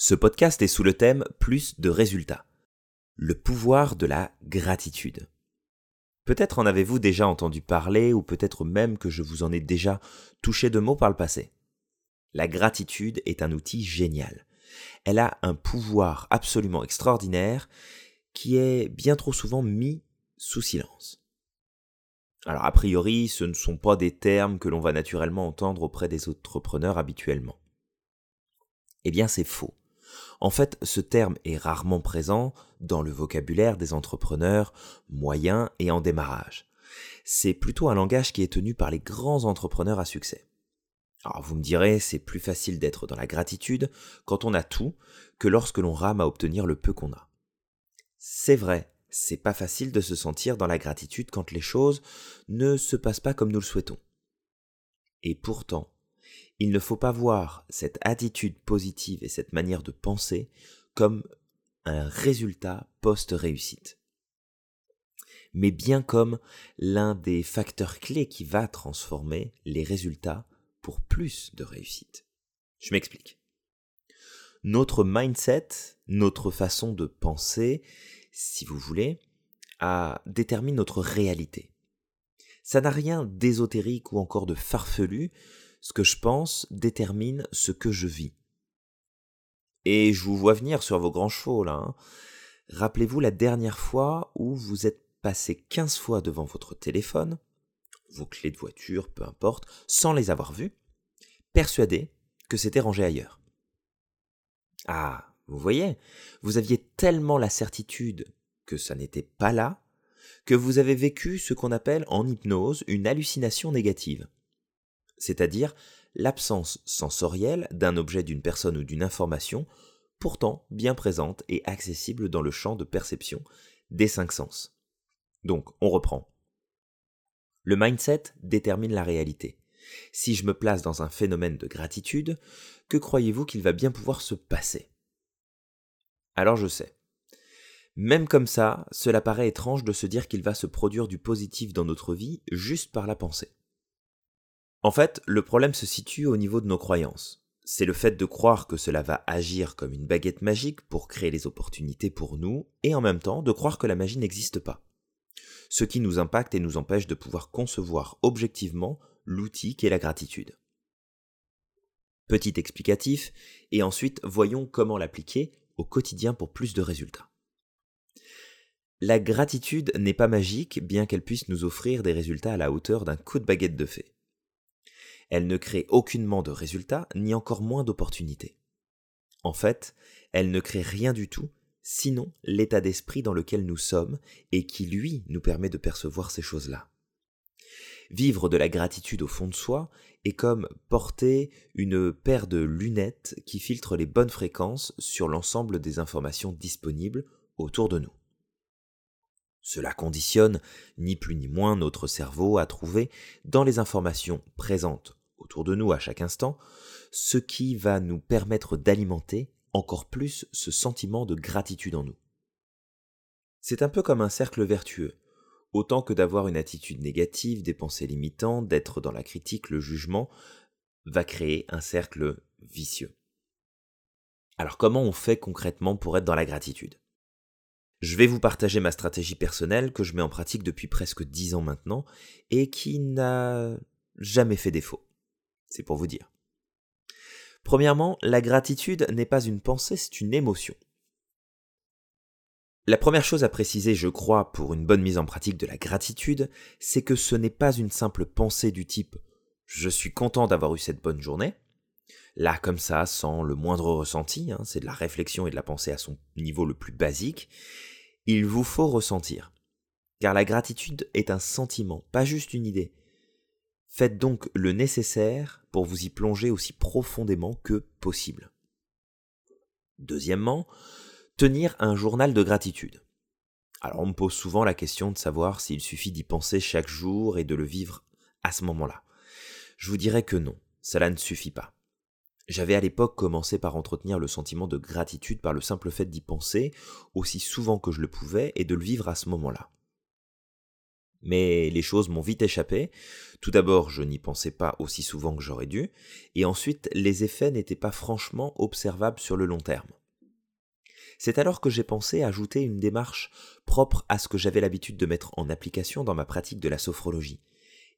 Ce podcast est sous le thème Plus de résultats. Le pouvoir de la gratitude. Peut-être en avez-vous déjà entendu parler ou peut-être même que je vous en ai déjà touché de mots par le passé. La gratitude est un outil génial. Elle a un pouvoir absolument extraordinaire qui est bien trop souvent mis sous silence. Alors a priori, ce ne sont pas des termes que l'on va naturellement entendre auprès des entrepreneurs habituellement. Eh bien c'est faux. En fait, ce terme est rarement présent dans le vocabulaire des entrepreneurs moyens et en démarrage. C'est plutôt un langage qui est tenu par les grands entrepreneurs à succès. Alors vous me direz, c'est plus facile d'être dans la gratitude quand on a tout que lorsque l'on rame à obtenir le peu qu'on a. C'est vrai, c'est pas facile de se sentir dans la gratitude quand les choses ne se passent pas comme nous le souhaitons. Et pourtant, il ne faut pas voir cette attitude positive et cette manière de penser comme un résultat post-réussite, mais bien comme l'un des facteurs clés qui va transformer les résultats pour plus de réussite. Je m'explique. Notre mindset, notre façon de penser, si vous voulez, a, détermine notre réalité. Ça n'a rien d'ésotérique ou encore de farfelu, ce que je pense détermine ce que je vis. Et je vous vois venir sur vos grands chevaux là. Hein. Rappelez-vous la dernière fois où vous êtes passé 15 fois devant votre téléphone, vos clés de voiture, peu importe, sans les avoir vues, persuadé que c'était rangé ailleurs. Ah, vous voyez, vous aviez tellement la certitude que ça n'était pas là, que vous avez vécu ce qu'on appelle en hypnose une hallucination négative c'est-à-dire l'absence sensorielle d'un objet, d'une personne ou d'une information, pourtant bien présente et accessible dans le champ de perception des cinq sens. Donc, on reprend. Le mindset détermine la réalité. Si je me place dans un phénomène de gratitude, que croyez-vous qu'il va bien pouvoir se passer? Alors je sais. Même comme ça, cela paraît étrange de se dire qu'il va se produire du positif dans notre vie juste par la pensée. En fait, le problème se situe au niveau de nos croyances. C'est le fait de croire que cela va agir comme une baguette magique pour créer les opportunités pour nous, et en même temps de croire que la magie n'existe pas. Ce qui nous impacte et nous empêche de pouvoir concevoir objectivement l'outil qu'est la gratitude. Petit explicatif, et ensuite voyons comment l'appliquer au quotidien pour plus de résultats. La gratitude n'est pas magique, bien qu'elle puisse nous offrir des résultats à la hauteur d'un coup de baguette de fée. Elle ne crée aucunement de résultats, ni encore moins d'opportunités. En fait, elle ne crée rien du tout, sinon l'état d'esprit dans lequel nous sommes et qui, lui, nous permet de percevoir ces choses-là. Vivre de la gratitude au fond de soi est comme porter une paire de lunettes qui filtrent les bonnes fréquences sur l'ensemble des informations disponibles autour de nous. Cela conditionne ni plus ni moins notre cerveau à trouver dans les informations présentes autour de nous à chaque instant, ce qui va nous permettre d'alimenter encore plus ce sentiment de gratitude en nous. C'est un peu comme un cercle vertueux. Autant que d'avoir une attitude négative, des pensées limitantes, d'être dans la critique, le jugement, va créer un cercle vicieux. Alors comment on fait concrètement pour être dans la gratitude? Je vais vous partager ma stratégie personnelle que je mets en pratique depuis presque dix ans maintenant et qui n'a jamais fait défaut. C'est pour vous dire. Premièrement, la gratitude n'est pas une pensée, c'est une émotion. La première chose à préciser, je crois, pour une bonne mise en pratique de la gratitude, c'est que ce n'est pas une simple pensée du type je suis content d'avoir eu cette bonne journée. Là, comme ça, sans le moindre ressenti, hein, c'est de la réflexion et de la pensée à son niveau le plus basique. Il vous faut ressentir. Car la gratitude est un sentiment, pas juste une idée. Faites donc le nécessaire pour vous y plonger aussi profondément que possible. Deuxièmement, tenir un journal de gratitude. Alors on me pose souvent la question de savoir s'il suffit d'y penser chaque jour et de le vivre à ce moment-là. Je vous dirais que non, cela ne suffit pas. J'avais à l'époque commencé par entretenir le sentiment de gratitude par le simple fait d'y penser aussi souvent que je le pouvais et de le vivre à ce moment-là. Mais les choses m'ont vite échappé. Tout d'abord, je n'y pensais pas aussi souvent que j'aurais dû, et ensuite, les effets n'étaient pas franchement observables sur le long terme. C'est alors que j'ai pensé ajouter une démarche propre à ce que j'avais l'habitude de mettre en application dans ma pratique de la sophrologie.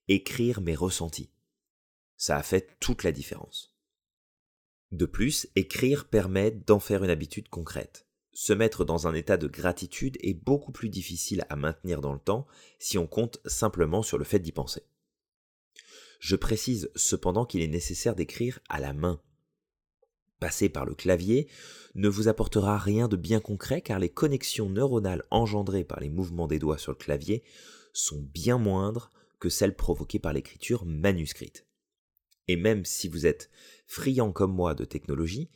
Écrire mes ressentis. Ça a fait toute la différence. De plus, écrire permet d'en faire une habitude concrète. Se mettre dans un état de gratitude est beaucoup plus difficile à maintenir dans le temps si on compte simplement sur le fait d'y penser. Je précise cependant qu'il est nécessaire d'écrire à la main. Passer par le clavier ne vous apportera rien de bien concret car les connexions neuronales engendrées par les mouvements des doigts sur le clavier sont bien moindres que celles provoquées par l'écriture manuscrite. Et même si vous êtes friand comme moi de technologie,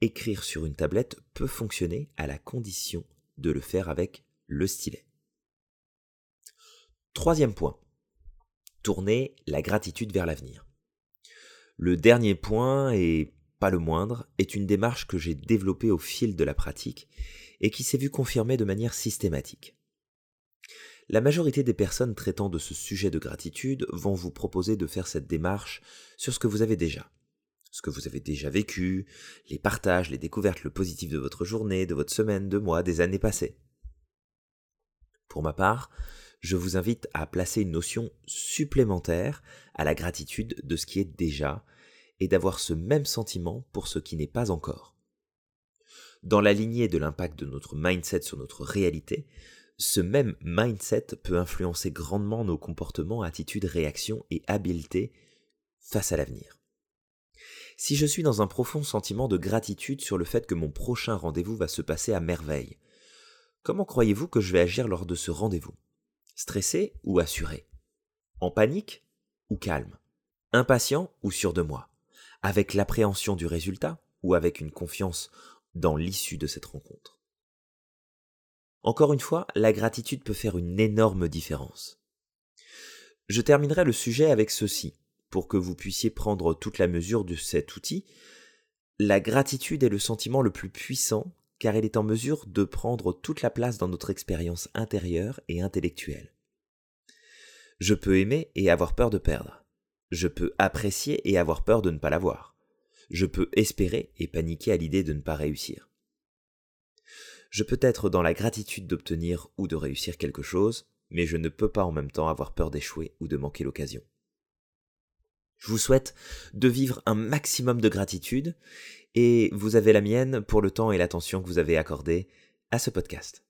écrire sur une tablette peut fonctionner à la condition de le faire avec le stylet. Troisième point. Tourner la gratitude vers l'avenir. Le dernier point, et pas le moindre, est une démarche que j'ai développée au fil de la pratique et qui s'est vue confirmée de manière systématique. La majorité des personnes traitant de ce sujet de gratitude vont vous proposer de faire cette démarche sur ce que vous avez déjà. Ce que vous avez déjà vécu, les partages, les découvertes, le positif de votre journée, de votre semaine, de mois, des années passées. Pour ma part, je vous invite à placer une notion supplémentaire à la gratitude de ce qui est déjà et d'avoir ce même sentiment pour ce qui n'est pas encore. Dans la lignée de l'impact de notre mindset sur notre réalité, ce même mindset peut influencer grandement nos comportements, attitudes, réactions et habiletés face à l'avenir. Si je suis dans un profond sentiment de gratitude sur le fait que mon prochain rendez-vous va se passer à merveille, comment croyez-vous que je vais agir lors de ce rendez-vous? Stressé ou assuré? En panique ou calme? Impatient ou sûr de moi? Avec l'appréhension du résultat ou avec une confiance dans l'issue de cette rencontre? Encore une fois, la gratitude peut faire une énorme différence. Je terminerai le sujet avec ceci, pour que vous puissiez prendre toute la mesure de cet outil. La gratitude est le sentiment le plus puissant car il est en mesure de prendre toute la place dans notre expérience intérieure et intellectuelle. Je peux aimer et avoir peur de perdre. Je peux apprécier et avoir peur de ne pas l'avoir. Je peux espérer et paniquer à l'idée de ne pas réussir je peux être dans la gratitude d'obtenir ou de réussir quelque chose, mais je ne peux pas en même temps avoir peur d'échouer ou de manquer l'occasion. Je vous souhaite de vivre un maximum de gratitude et vous avez la mienne pour le temps et l'attention que vous avez accordé à ce podcast.